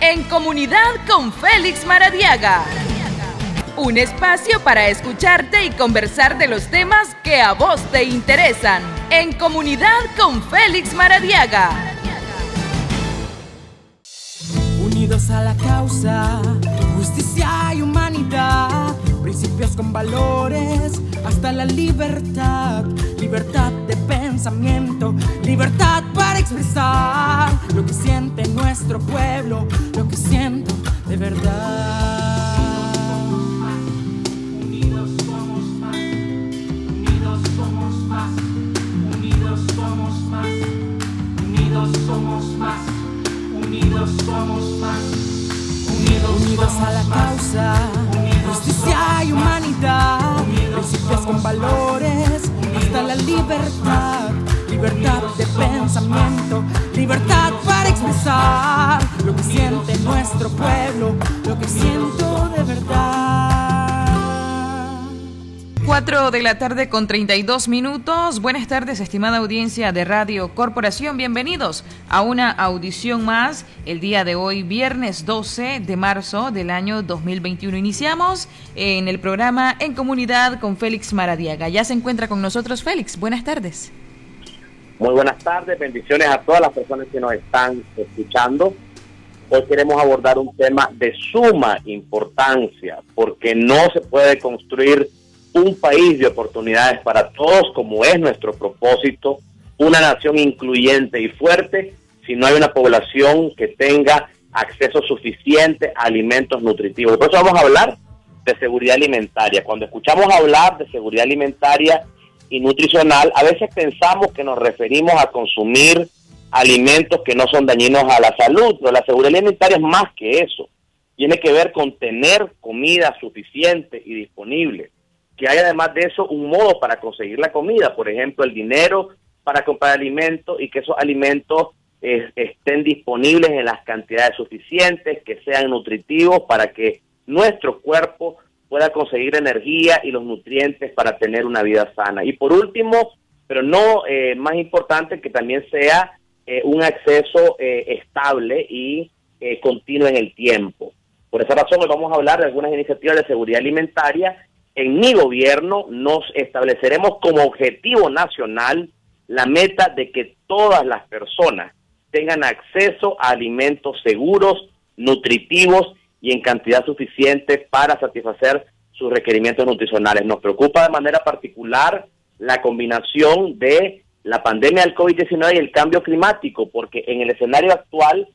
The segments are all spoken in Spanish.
En comunidad con Félix Maradiaga. Un espacio para escucharte y conversar de los temas que a vos te interesan. En comunidad con Félix Maradiaga. Unidos a la causa, justicia y humanidad. Principios con valores, hasta la libertad. Libertad pensamiento, libertad para expresar lo que siente nuestro pueblo, lo que siento de verdad. somos más. Unidos, a la causa, justicia y humanidad. Principios con valores, la libertad. Libertad de pensamiento, libertad para expresar lo que siente nuestro pueblo, lo que siento de verdad. 4 de la tarde con 32 minutos. Buenas tardes, estimada audiencia de Radio Corporación. Bienvenidos a una audición más el día de hoy, viernes 12 de marzo del año 2021. Iniciamos en el programa En Comunidad con Félix Maradiaga. Ya se encuentra con nosotros Félix. Buenas tardes. Muy buenas tardes, bendiciones a todas las personas que nos están escuchando. Hoy queremos abordar un tema de suma importancia porque no se puede construir un país de oportunidades para todos, como es nuestro propósito, una nación incluyente y fuerte, si no hay una población que tenga acceso suficiente a alimentos nutritivos. Por eso vamos a hablar de seguridad alimentaria. Cuando escuchamos hablar de seguridad alimentaria y nutricional, a veces pensamos que nos referimos a consumir alimentos que no son dañinos a la salud, pero la seguridad alimentaria es más que eso. Tiene que ver con tener comida suficiente y disponible que hay además de eso un modo para conseguir la comida, por ejemplo, el dinero para comprar alimentos y que esos alimentos estén disponibles en las cantidades suficientes, que sean nutritivos para que nuestro cuerpo pueda conseguir energía y los nutrientes para tener una vida sana. Y por último, pero no eh, más importante, que también sea eh, un acceso eh, estable y continuo en el tiempo. Por esa razón hoy vamos a hablar de algunas iniciativas de seguridad alimentaria en mi gobierno nos estableceremos como objetivo nacional la meta de que todas las personas tengan acceso a alimentos seguros, nutritivos y en cantidad suficiente para satisfacer sus requerimientos nutricionales. Nos preocupa de manera particular la combinación de la pandemia del COVID-19 y el cambio climático, porque en el escenario actual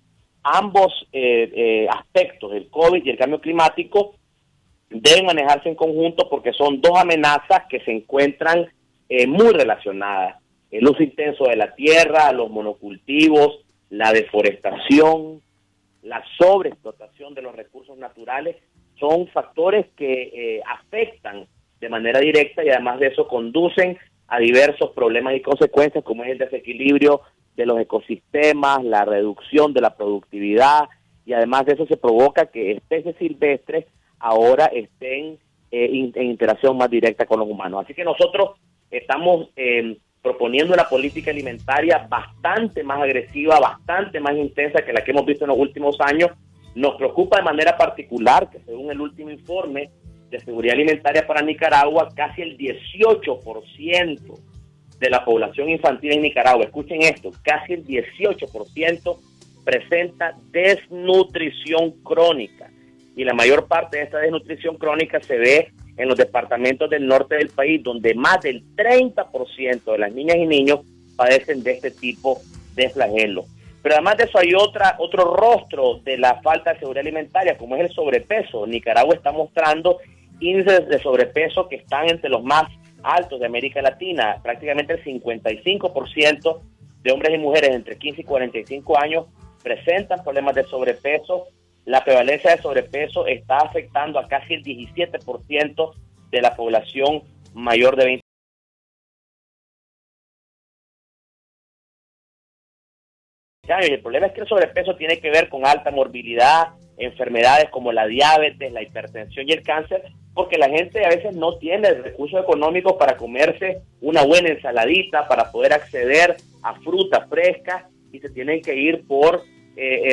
ambos eh, eh, aspectos, el COVID y el cambio climático, deben manejarse en conjunto porque son dos amenazas que se encuentran eh, muy relacionadas. El uso intenso de la tierra, los monocultivos, la deforestación, la sobreexplotación de los recursos naturales son factores que eh, afectan de manera directa y además de eso conducen a diversos problemas y consecuencias como es el desequilibrio de los ecosistemas, la reducción de la productividad y además de eso se provoca que especies silvestres ahora estén eh, en interacción más directa con los humanos. Así que nosotros estamos eh, proponiendo una política alimentaria bastante más agresiva, bastante más intensa que la que hemos visto en los últimos años. Nos preocupa de manera particular que según el último informe de seguridad alimentaria para Nicaragua, casi el 18% de la población infantil en Nicaragua, escuchen esto, casi el 18% presenta desnutrición crónica y la mayor parte de esta desnutrición crónica se ve en los departamentos del norte del país, donde más del 30% de las niñas y niños padecen de este tipo de flagelo. Pero además de eso hay otra, otro rostro de la falta de seguridad alimentaria, como es el sobrepeso. Nicaragua está mostrando índices de sobrepeso que están entre los más altos de América Latina. Prácticamente el 55% de hombres y mujeres entre 15 y 45 años presentan problemas de sobrepeso la prevalencia de sobrepeso está afectando a casi el 17% de la población mayor de 20 años. Y el problema es que el sobrepeso tiene que ver con alta morbilidad, enfermedades como la diabetes, la hipertensión y el cáncer, porque la gente a veces no tiene recursos económicos para comerse una buena ensaladita, para poder acceder a fruta fresca y se tienen que ir por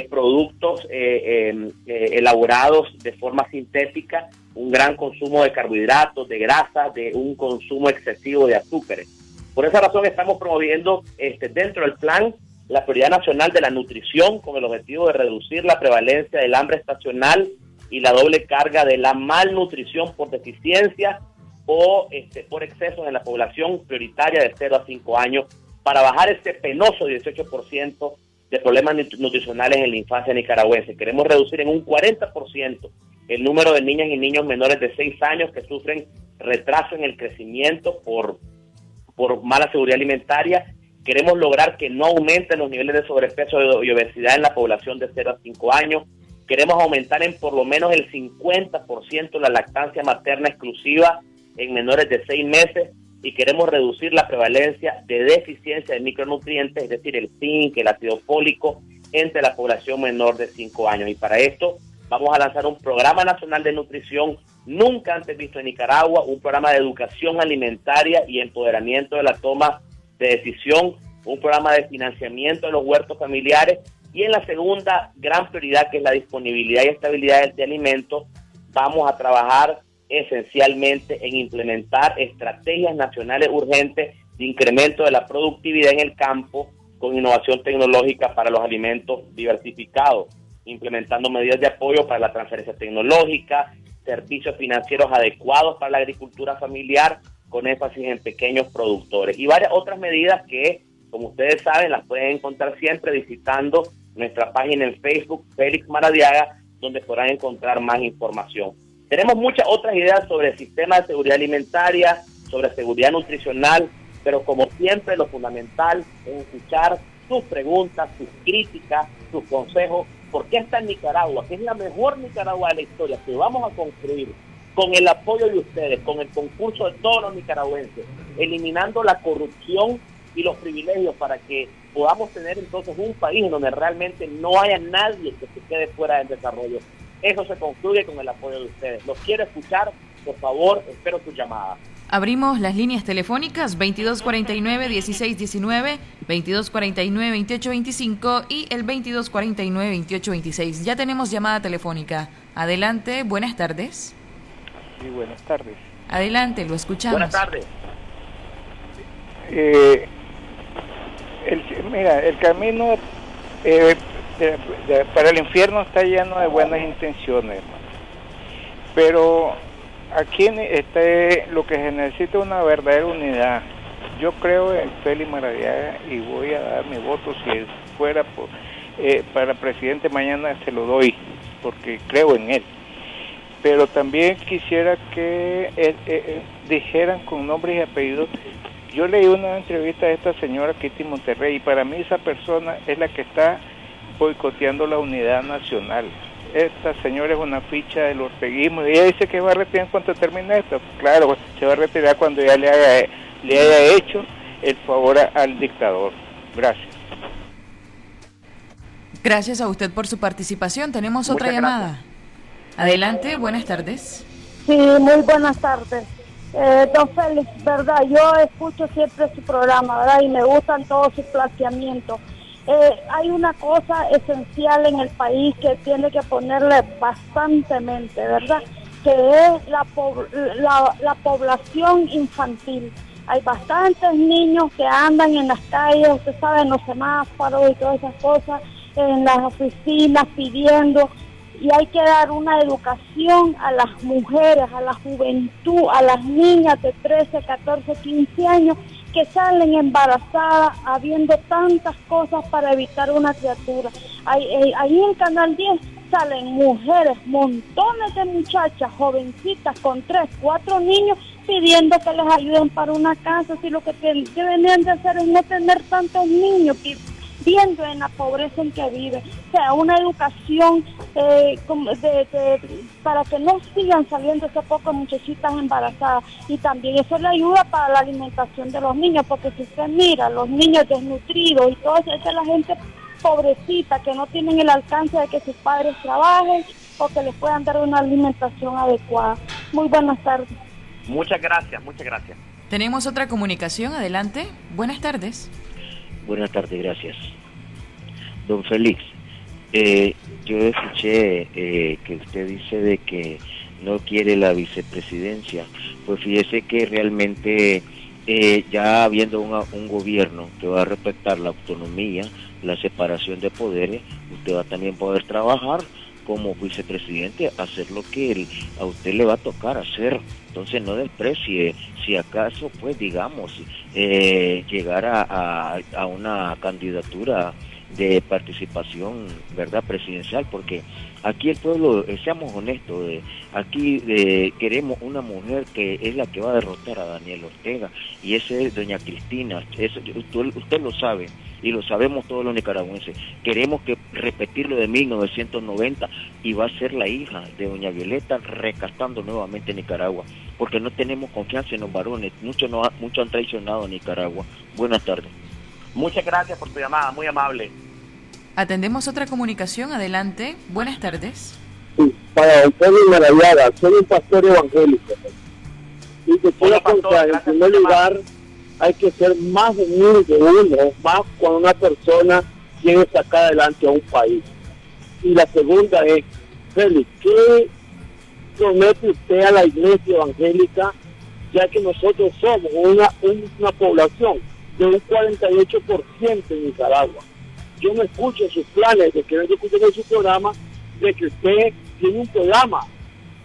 productos elaborados de forma sintética, un gran consumo de carbohidratos, de grasas, de un consumo excesivo de azúcares. Por esa razón estamos promoviendo este, dentro del plan la prioridad nacional de la nutrición con el objetivo de reducir la prevalencia del hambre estacional y la doble carga de la malnutrición por deficiencia o este, por exceso en la población prioritaria de 0 a 5 años para bajar este penoso 18% de problemas nutricionales en la infancia nicaragüense. Queremos reducir en un 40% el número de niñas y niños menores de 6 años que sufren retraso en el crecimiento por, por mala seguridad alimentaria Queremos lograr que no aumenten los niveles de sobrepeso y obesidad en la población de 0 a 5 años. Queremos aumentar en por lo menos el 50% la lactancia materna exclusiva en menores de 6 meses y queremos reducir la prevalencia de deficiencia de micronutrientes, es decir, el zinc, el ácido fólico, entre la población menor de 5 años. Y para esto vamos a lanzar un programa nacional de nutrición nunca antes visto en Nicaragua, un programa de educación alimentaria y empoderamiento de la toma de decisión, un programa de financiamiento de los huertos familiares y en la segunda gran prioridad que es la disponibilidad y estabilidad de, alimentos, vamos a trabajar esencialmente en implementar estrategias nacionales urgentes de incremento de la productividad en el campo con innovación tecnológica para los alimentos diversificados, implementando medidas de apoyo para la transferencia tecnológica, servicios financieros adecuados para la agricultura familiar con énfasis en pequeños productores. Y varias otras medidas que, como ustedes saben, las pueden encontrar siempre visitando nuestra página en Facebook, Félix Maradiaga, donde podrán encontrar más información. Tenemos muchas otras ideas sobre el sistema de seguridad alimentaria, sobre seguridad nutricional, pero como siempre lo fundamental es escuchar sus preguntas, sus críticas, sus consejos, porque esta en Nicaragua, que es la mejor Nicaragua de la historia, que vamos a construir con el apoyo de ustedes, con el concurso de todos los nicaragüenses, eliminando la corrupción y los privilegios para que podamos tener entonces un país donde realmente no haya nadie que se quede fuera del desarrollo. Eso se construye con el apoyo de ustedes. Los quiero escuchar, por favor, espero tu llamada. Abrimos las líneas telefónicas 2249-1619, 2249-2825 y el 2249-2826. Ya tenemos llamada telefónica. Adelante, buenas tardes. Sí, buenas tardes. Adelante, lo escuchamos. Buenas tardes. Eh, mira, el camino eh, para el infierno está lleno de buenas intenciones, hermano. Pero aquí está lo que se necesita es una verdadera unidad. Yo creo en Félix Maradiaga y voy a dar mi voto si fuera por, eh, para presidente mañana se lo doy porque creo en él pero también quisiera que eh, eh, eh, dijeran con nombres y apellidos. Yo leí una entrevista de esta señora Kitty Monterrey y para mí esa persona es la que está boicoteando la unidad nacional. Esta señora es una ficha del orteguismo y ella dice que va a retirar en cuanto termine esto. Claro, se va a retirar cuando ya le, haga, le haya hecho el favor al dictador. Gracias. Gracias a usted por su participación. Tenemos otra llamada. Adelante, buenas tardes. Sí, muy buenas tardes. Eh, don Félix, verdad, yo escucho siempre su programa, ¿verdad? Y me gustan todos sus planteamientos. Eh, hay una cosa esencial en el país que tiene que ponerle bastantemente, ¿verdad? Que es la, la, la población infantil. Hay bastantes niños que andan en las calles, usted sabe, en los semáforos y todas esas cosas, en las oficinas pidiendo y hay que dar una educación a las mujeres, a la juventud, a las niñas de 13, 14, 15 años que salen embarazadas habiendo tantas cosas para evitar una criatura. Ahí, eh, ahí en Canal 10 salen mujeres, montones de muchachas, jovencitas con 3, 4 niños pidiendo que les ayuden para una casa, si lo que, venían de hacer es no tener tantos niños, viendo en la pobreza en que vive. O sea, una educación eh, para que no sigan saliendo ese poco muchachitas embarazadas. Y también eso le ayuda para la alimentación de los niños, porque si usted mira, los niños desnutridos y todo eso, esa es la gente pobrecita que no tienen el alcance de que sus padres trabajen o que les puedan dar una alimentación adecuada. Muy buenas tardes. Muchas gracias, muchas gracias. Tenemos otra comunicación, adelante. Buenas tardes. Buenas tardes, gracias. Don Félix, Eh, yo escuché eh, que usted dice de que no quiere la vicepresidencia. Pues fíjese que realmente eh, ya habiendo un gobierno que va a respetar la autonomía, la separación de poderes, usted va a también poder trabajar como vicepresidente, hacer lo que a usted le va a tocar hacer. Entonces no desprecie, si acaso, pues digamos, eh, llegar a, a una candidatura de participación, ¿verdad?, presidencial, porque aquí el pueblo, eh, seamos honestos, eh, aquí eh, queremos una mujer que es la que va a derrotar a Daniel Ortega, y esa es doña Cristina, eso, usted, lo sabe, y lo sabemos todos los nicaragüenses. Queremos que repetir lo de 1990 y va a ser la hija de doña Violeta rescatando nuevamente Nicaragua, porque no tenemos confianza en los varones, muchos, no, muchos han traicionado a Nicaragua. Buenas tardes. Muchas gracias por tu llamada, muy amable. Atendemos otra comunicación, adelante. Buenas tardes. Sí, para Antonio Maravillada, soy un pastor evangélico. Y te quiero contar, en primer lugar, hay que ser más humilde uno, más cuando una persona quiere sacar adelante a un país. Y la segunda es, Félix, ¿qué promete usted a la iglesia evangélica, ya que nosotros somos una, una población de un 48% en Nicaragua. Yo no escucho sus planes de que yo escucho en su programa de que usted tiene un programa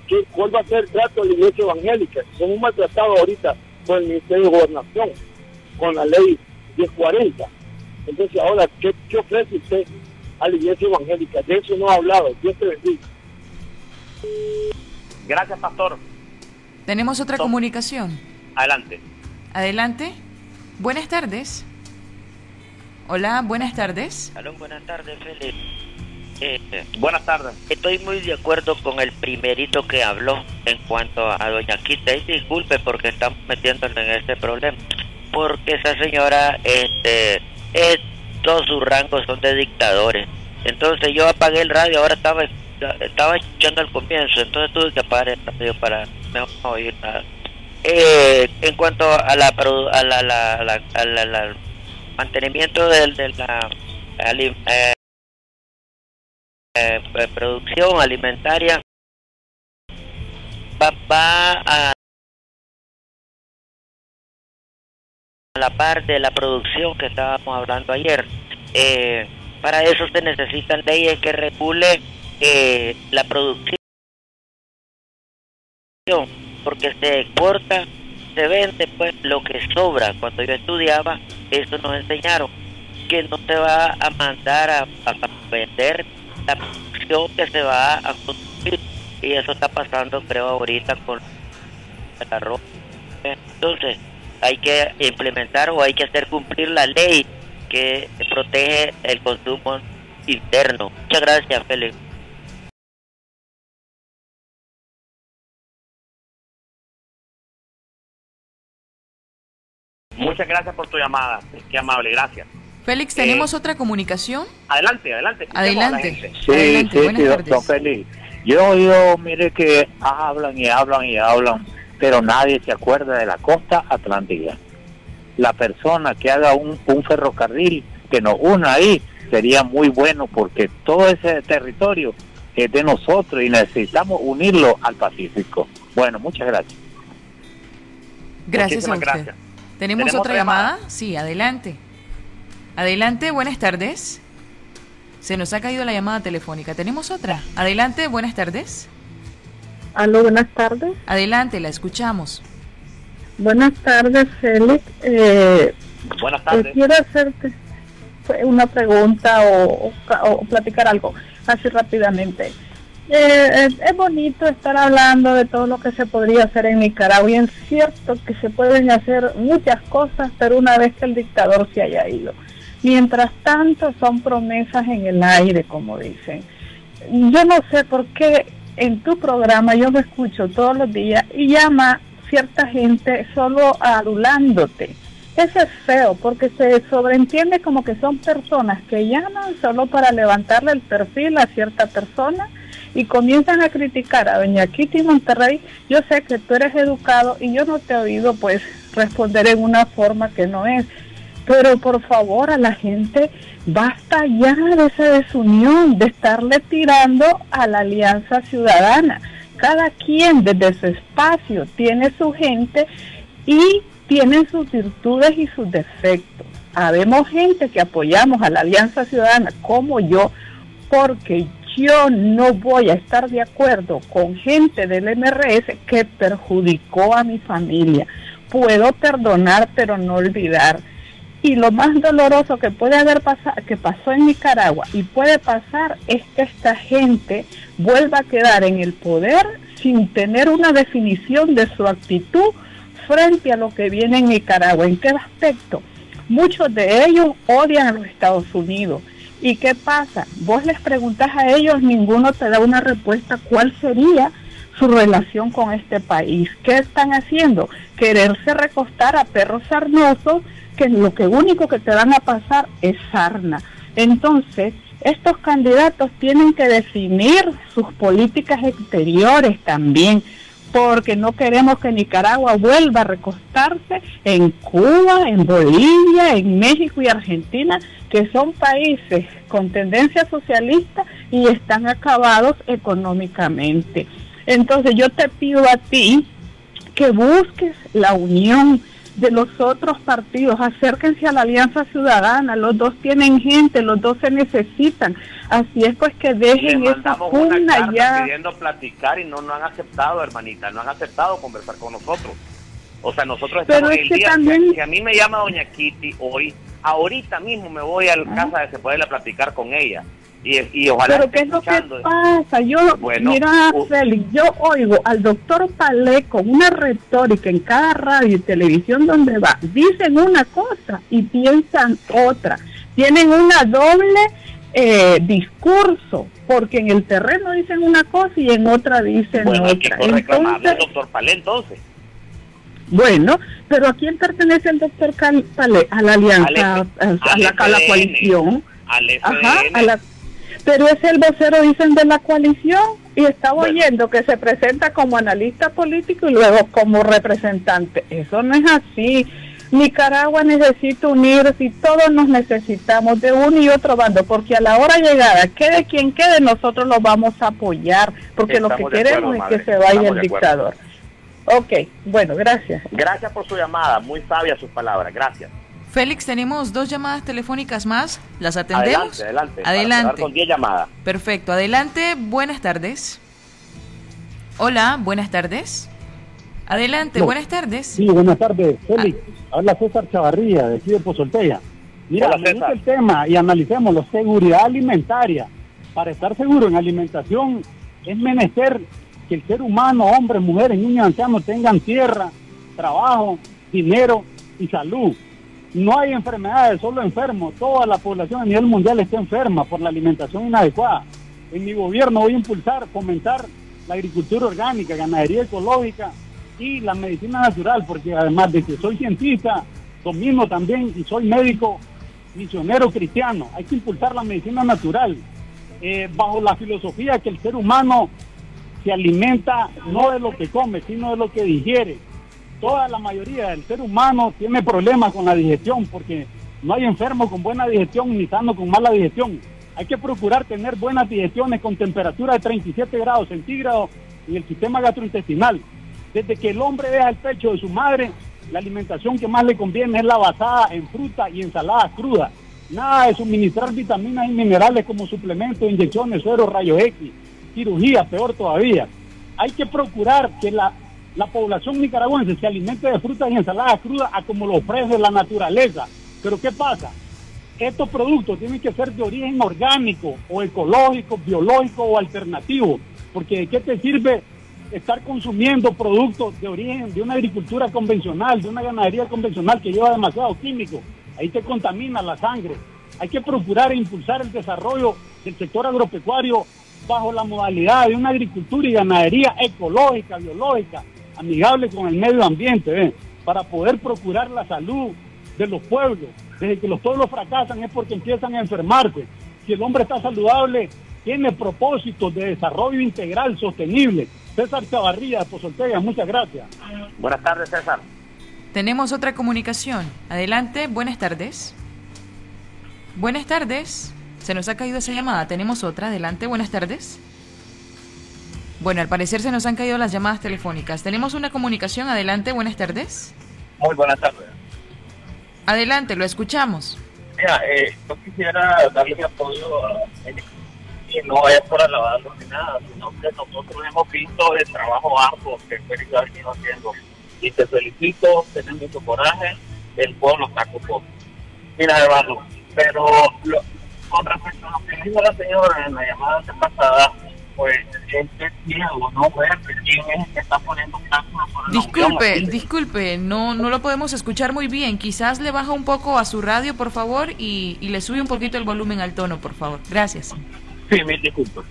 que cuál va a ser el trato de la iglesia evangélica. Somos maltratados ahorita por el Ministerio de Gobernación, con la ley 1040. Entonces ahora, ¿qué, ofrece usted a la iglesia evangélica? De eso no ha hablado. Dios te bendiga. Gracias, pastor. Tenemos otra comunicación. Adelante. Adelante. Buenas tardes. Hola, buenas tardes. Hola, buenas tardes, Felipe. Eh, buenas tardes. Estoy muy de acuerdo con el primerito que habló en cuanto a doña Quita. Y disculpe porque estamos metiéndonos en este problema. Porque esa señora, este, es, todos sus rangos son de dictadores. Entonces yo apagué el radio, ahora estaba estaba escuchando al comienzo, entonces tuve que apagar el radio para no oír nada. Eh, en cuanto a la, a la, la, mantenimiento del, de la eh, eh, producción alimentaria, va, a la parte de la producción que estábamos hablando ayer. para eso se necesitan leyes que regule la producción porque se exporta, se vende pues lo que sobra. Cuando yo estudiaba, eso nos enseñaron, que no se va a mandar a, vender la producción que se va a consumir. Y eso está pasando, creo, ahorita con el arroz. Entonces, hay que implementar o hay que hacer cumplir la ley que protege el consumo interno. Muchas gracias, Félix. Muchas gracias por tu llamada. Qué amable, gracias. Félix, ¿tenemos eh, otra comunicación? Adelante, adelante. Adelante. Sí, adelante. sí, doctor Félix. Yo oído, mire que hablan y hablan y hablan, pero nadie se acuerda de la costa atlántica. La persona que haga un, un ferrocarril que nos una ahí sería muy bueno porque todo ese territorio es de nosotros y necesitamos unirlo al Pacífico. Bueno, muchas gracias. Gracias a Gracias. ¿Tenemos, otra, llamada? Sí, adelante. Adelante, buenas tardes. Se nos ha caído la llamada telefónica. ¿Tenemos otra? Adelante, buenas tardes. Aló, buenas tardes. Adelante, la escuchamos. Buenas tardes, Félix. Eh, buenas tardes. quiero hacerte una pregunta o, o platicar algo así rápidamente. Eh, es bonito estar hablando de todo lo que se podría hacer en Nicaragua y es cierto que se pueden hacer muchas cosas, pero una vez que el dictador se haya ido. Mientras tanto son promesas en el aire, como dicen. Yo no sé por qué en tu programa yo me escucho todos los días y llama cierta gente solo adulándote. Eso es feo porque se sobreentiende como que son personas que llaman solo para levantarle el perfil a cierta persona y comienzan a criticar a doña Kitty Monterrey, yo sé que tú eres educado y yo no te he oído pues responder en una forma que no es. Pero por favor a la gente basta ya de esa desunión, de estarle tirando a la alianza ciudadana. Cada quien desde su espacio tiene su gente y tienen sus virtudes y sus defectos. Habemos gente que apoyamos a la Alianza Ciudadana como yo, porque yo no voy a estar de acuerdo con gente del MRS que perjudicó a mi familia. Puedo perdonar, pero no olvidar. Y lo más doloroso que puede haber pasado, que pasó en Nicaragua y puede pasar es que esta gente vuelva a quedar en el poder sin tener una definición de su actitud frente a lo que viene en Nicaragua. ¿En qué aspecto? Muchos de ellos odian a los Estados Unidos. ¿Y qué pasa? Vos les preguntas a ellos, ninguno te da una respuesta cuál sería su relación con este país. ¿Qué están haciendo? Quererse recostar a perros sarnosos que lo que único que te van a pasar es sarna. Entonces, estos candidatos tienen que definir sus políticas exteriores también porque no queremos que Nicaragua vuelva a recostarse en Cuba, en Bolivia, en México y Argentina, que son países con tendencia socialista y están acabados económicamente. Entonces yo te pido a ti que busques la unión de los otros partidos, acérquense a la Alianza Ciudadana, los dos tienen gente, los dos se necesitan, así es pues que dejen esa pugna ya. pidiendo platicar y no, no han aceptado, hermanita, no han aceptado conversar con nosotros. O sea, nosotros estamos Pero el día que, a mí me llama doña Kitty hoy, ahorita mismo me voy a la ah. casa de se puede platicar con ella y, ojalá Pero ¿qué es lo que pasa? Yo, mira, Félix, yo oigo al doctor Palé con una retórica en cada radio y televisión donde va. Dicen una cosa y piensan otra. Tienen una doble eh, discurso, porque en el terreno dicen una cosa y en otra dicen otra. Entonces, doctor Palé entonces. Bueno, pero ¿a quién pertenece el doctor Palé? A la alianza, a, la, a, la, coalición. Al Ajá, a la pero es el vocero, dicen, de la coalición y estaba oyendo que se presenta como analista político y luego como representante. Eso no es así. Nicaragua necesita unirse y todos nos necesitamos de uno y otro bando, porque a la hora llegada, quede quien quede, nosotros lo vamos a apoyar, porque lo que queremos es que se vaya el dictador. Ok, bueno, gracias. Gracias por su llamada, muy sabia sus palabras, gracias. Félix, tenemos dos llamadas telefónicas más. ¿Las atendemos? Adelante, adelante. Adelante. Con 10 llamadas. Perfecto. Adelante. Buenas tardes. Hola, buenas tardes. Adelante, buenas tardes. Sí, buenas tardes, Félix. Ah. Habla César Chavarría, de aquí de Pozolteya. Mira, Hola, el tema y analicemos la seguridad alimentaria. Para estar seguro en alimentación es menester que el ser humano, hombres, mujeres, niños, ancianos tengan tierra, trabajo, dinero y salud. No hay enfermedades, solo enfermos. Toda la población a nivel mundial está enferma por la alimentación inadecuada. En mi gobierno voy a impulsar, fomentar la agricultura orgánica, ganadería ecológica y la medicina natural, porque además de que soy cientista, domino también y soy médico misionero cristiano. Hay que impulsar la medicina natural, eh, bajo la filosofía que el ser humano se alimenta no de lo que come, sino de lo que digiere toda la mayoría del ser humano tiene problemas con la digestión porque no hay enfermo con buena digestión ni sano con mala digestión. Hay que procurar tener buenas digestiones con temperatura de 37 grados centígrados en el sistema gastrointestinal. Desde que el hombre deja el pecho de su madre, la alimentación que más le conviene es la basada en fruta y ensaladas crudas. Nada de suministrar vitaminas y minerales como suplementos, inyecciones, suero, rayos X, cirugía, peor todavía. Hay que procurar que la la población nicaragüense se alimente de frutas y ensaladas crudas a como lo ofrece la naturaleza. Pero ¿qué pasa? Estos productos tienen que ser de origen orgánico o ecológico, biológico o alternativo. Porque ¿de qué te sirve estar consumiendo productos de origen de una agricultura convencional, de una ganadería convencional que lleva demasiado químico? Ahí te contamina la sangre. Hay que procurar impulsar el desarrollo del sector agropecuario bajo la modalidad de una agricultura y ganadería ecológica, biológica, amigable con el medio ambiente, para poder procurar la salud de los pueblos. Desde que los pueblos fracasan es porque empiezan a enfermarse. Si el hombre está saludable, tiene propósitos de desarrollo integral, sostenible. César Chavarría de Pozoltega, muchas gracias. Buenas tardes, César. Tenemos otra comunicación. Adelante, buenas tardes. Buenas tardes. Se nos ha caído esa llamada. Tenemos otra. Adelante, buenas tardes. Bueno, al parecer se nos han caído las llamadas telefónicas. Tenemos una comunicación. Adelante, buenas tardes. Muy buenas tardes. Adelante, lo escuchamos. Mira, eh, yo quisiera darle mi apoyo a y no es por alabarlo ni nada, sino que nosotros hemos visto el trabajo arduo que Félix ha venido haciendo. Y te felicito, tenés mucho coraje, el pueblo está con Mira, hermano, pero lo, con respecto a lo que dijo la señora en la llamada pasada, pues este ciego, no ver quién es el que está poniendo Disculpe, disculpe, no, no lo podemos escuchar muy bien. Quizás le baja un poco a su radio, por favor, y, y le sube un poquito el volumen al tono, por favor. Gracias. Sí, mil disculpas.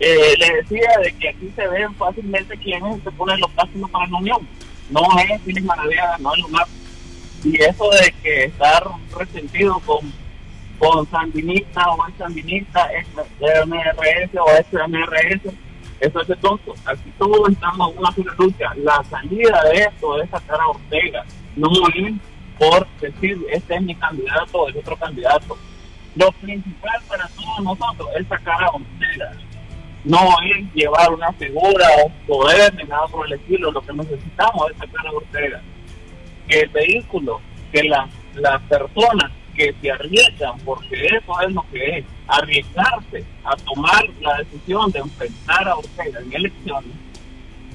Eh, le decía de que aquí se ven fácilmente quién es el que pone los casos para la unión. No es Félix Maravilla, no es más. Y eso de que estar resentido con con sandinista o sandinista, MRS o SMRS, eso es tonto. Aquí todos estamos en una sola lucha. La salida de esto es sacar a Ortega, no es por decir, este es mi candidato, es otro candidato. Lo principal para todos nosotros es sacar a Ortega. No es llevar una figura o poder ni nada por el estilo. Lo que necesitamos es sacar a Ortega. Que el vehículo, que las las personas que se arriesgan, porque eso es lo que es, arriesgarse a tomar la decisión de enfrentar a Ortega en elecciones,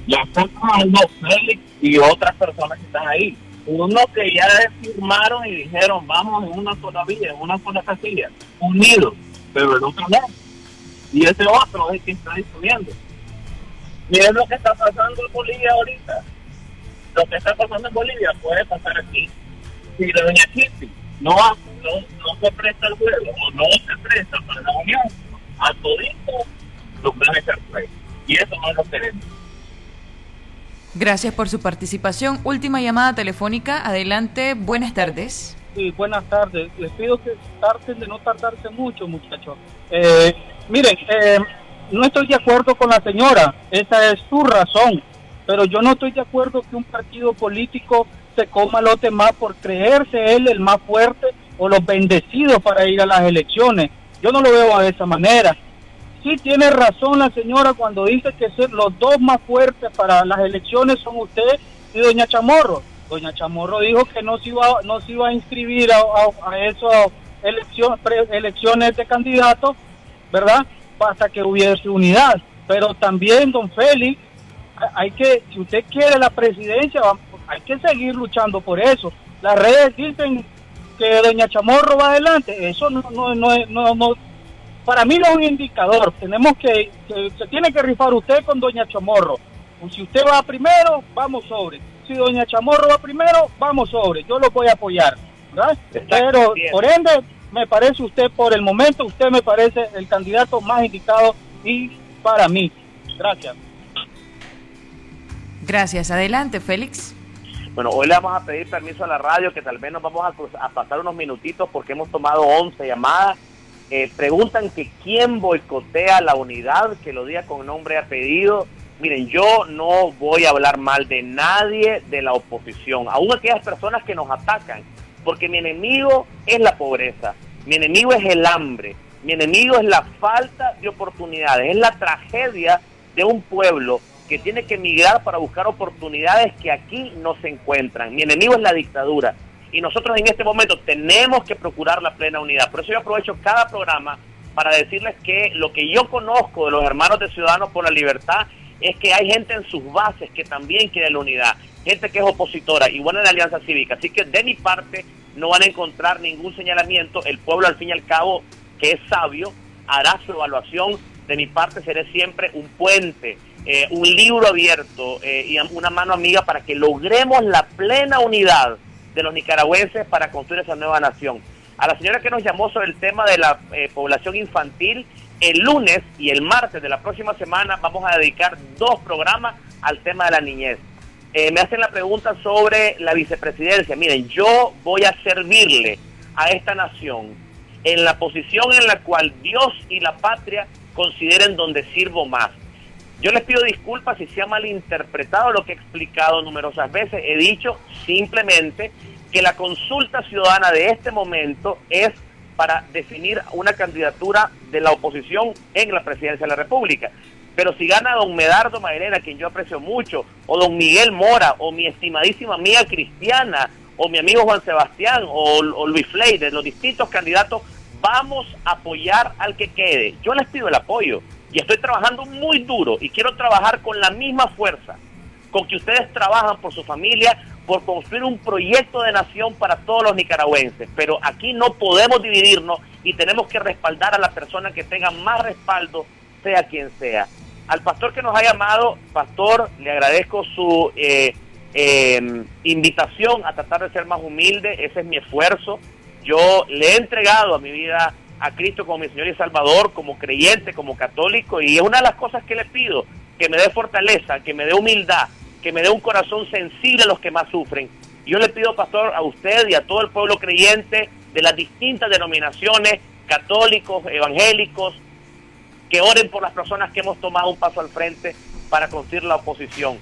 la están tomando Félix y otras personas que están ahí. Uno que ya firmaron y dijeron, vamos en una sola vía, en una sola casilla, unidos, pero el otro no. Y ese otro es el que está discutiendo. Miren lo que está pasando en Bolivia ahorita. Lo que está pasando en Bolivia puede pasar aquí. Si la doña Kitty no, no, no se presta el juego o no se presta para la unión, a todito los a echar Y eso no lo queremos. Gracias por su participación. Última llamada telefónica. Adelante. Buenas tardes. Sí, buenas tardes. Les pido que traten de no tardarse mucho, muchachos. Eh, miren, eh, no estoy de acuerdo con la señora. Esa es su razón. Pero yo no estoy de acuerdo que un partido político se coma los demás por creerse él el más fuerte o los bendecidos para ir a las elecciones. Yo no lo veo de esa manera. Sí tiene razón la señora cuando dice que los dos más fuertes para las elecciones son usted y doña Chamorro. Doña Chamorro dijo que no se iba, no se iba a inscribir a, a, esas elecciones, elecciones de candidatos, ¿verdad? Hasta que hubiese unidad. Pero también, don Félix, hay que, si usted quiere la presidencia, hay que seguir luchando por eso. Las redes dicen que Doña Chamorro va adelante, eso no, no, no, no, para mí no es un indicador. Tenemos que, se tiene que rifar usted con Doña Chamorro. Si usted va primero, vamos sobre. Si Doña Chamorro va primero, vamos sobre. Yo lo voy a apoyar. ¿verdad? Pero por ende, me parece usted por el momento, usted me parece el candidato más indicado y para mí. Gracias. Gracias. Adelante, Félix. Bueno, hoy le vamos a pedir permiso a la radio que tal vez nos vamos a, pasar unos minutitos porque hemos tomado 11 llamadas. Eh, preguntan que quién boicotea la unidad, que lo diga con nombre y apellido. Miren, yo no voy a hablar mal de nadie de la oposición, aún aquellas personas que nos atacan, porque mi enemigo es la pobreza, mi enemigo es el hambre, mi enemigo es la falta de oportunidades, es la tragedia de un pueblo que tiene que emigrar para buscar oportunidades que aquí no se encuentran. Mi enemigo es la dictadura. Y nosotros en este momento tenemos que procurar la plena unidad. Por eso yo aprovecho cada programa para decirles que lo que yo conozco de los hermanos de Ciudadanos por la Libertad es que hay gente en sus bases que también quiere la unidad, gente que es opositora, igual en la Alianza Cívica. Así que de mi parte no van a encontrar ningún señalamiento. El pueblo, al fin y al cabo, que es sabio, hará su evaluación. De mi parte seré siempre un puente eh, un libro abierto eh, y una mano amiga para que logremos la plena unidad de los nicaragüenses para construir esa nueva nación. A la señora que nos llamó sobre el tema de la eh, población infantil, el lunes y el martes de la próxima semana vamos a dedicar dos programas al tema de la niñez. me hacen la pregunta sobre la vicepresidencia. Miren, yo voy a servirle a esta nación en la posición en la cual Dios y la patria consideren donde sirvo más Yo les pido disculpas si se ha malinterpretado lo que he explicado numerosas veces. He dicho simplemente que la consulta ciudadana de este momento es para definir una candidatura de la oposición en la presidencia de la República. Pero si gana don Medardo Mairena, quien yo aprecio mucho, o don Miguel Mora, o mi estimadísima amiga Cristiana, o mi amigo Juan Sebastián, o, Luis Fley, de los distintos candidatos, vamos a apoyar al que quede. Yo les pido el apoyo y estoy trabajando muy duro y quiero trabajar con la misma fuerza con que ustedes trabajan por su familia, por construir un proyecto de nación para todos los nicaragüenses. Pero aquí no podemos dividirnos y tenemos que respaldar a la persona que tenga más respaldo, sea quien sea. Al pastor que nos ha llamado, pastor, le agradezco su eh, eh, invitación a tratar de ser más humilde, ese es mi esfuerzo. Yo le he entregado a mi vida a Cristo como mi Señor y Salvador, como creyente, como católico, y es una de las cosas que le pido, que me dé fortaleza, que me dé humildad, que me dé un corazón sensible a los que más sufren. Yo le pido, pastor, a usted y a todo el pueblo creyente de las distintas denominaciones, católicos, evangélicos, que oren por las personas que hemos tomado un paso al frente para construir la oposición.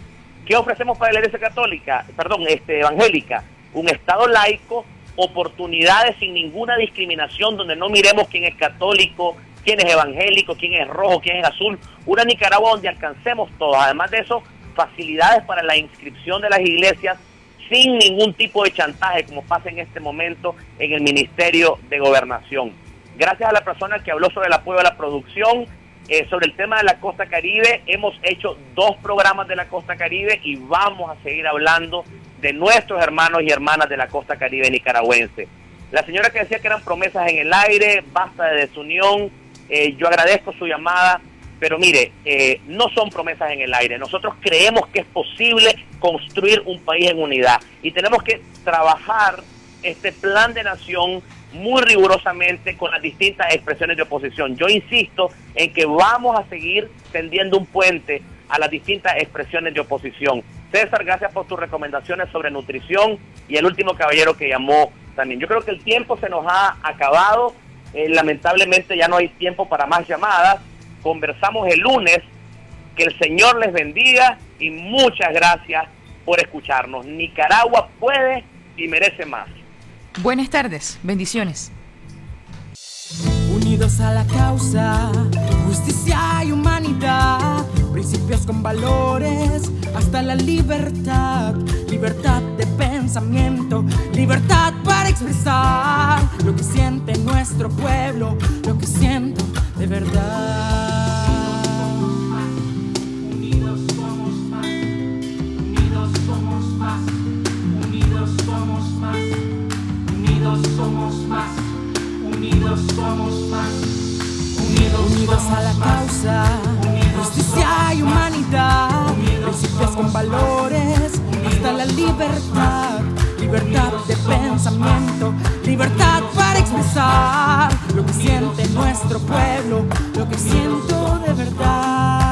¿Qué ofrecemos para la Iglesia Católica? Perdón, este, evangélica. Un Estado laico oportunidades sin ninguna discriminación, donde no miremos quién es católico, quién es evangélico, quién es rojo, quién es azul. Una Nicaragua donde alcancemos todos. Además de eso, facilidades para la inscripción de las iglesias sin ningún tipo de chantaje, como pasa en este momento en el Ministerio de Gobernación. Gracias a la persona que habló sobre el apoyo a la producción, eh, sobre el tema de la costa caribe, hemos hecho dos programas de la costa caribe y vamos a seguir hablando de nuestros hermanos y hermanas de la costa caribe nicaragüense. La señora que decía que eran promesas en el aire, basta de desunión, eh, yo agradezco su llamada, pero mire, eh, no son promesas en el aire. Nosotros creemos que es posible construir un país en unidad y tenemos que trabajar este plan de nación muy rigurosamente con las distintas expresiones de oposición. Yo insisto en que vamos a seguir tendiendo un puente a las distintas expresiones de oposición. César, gracias por tus recomendaciones sobre nutrición y el último caballero que llamó también. Yo creo que el tiempo se nos ha acabado, eh, lamentablemente ya no hay tiempo para más llamadas. Conversamos el lunes, que el Señor les bendiga y muchas gracias por escucharnos. Nicaragua puede y merece más. Buenas tardes, bendiciones. Unidos a la causa, justicia y humanidad, principios con valores, hasta la libertad, libertad de pensamiento, libertad para expresar lo que siente nuestro pueblo, lo que siento de verdad. Unidos somos más, unidos somos más, unidos somos más somos más, unidos somos más, unidos, a la causa, justicia y humanidad, principios con valores, hasta la libertad, libertad de pensamiento, libertad para expresar lo que siente nuestro pueblo, lo que siento de verdad.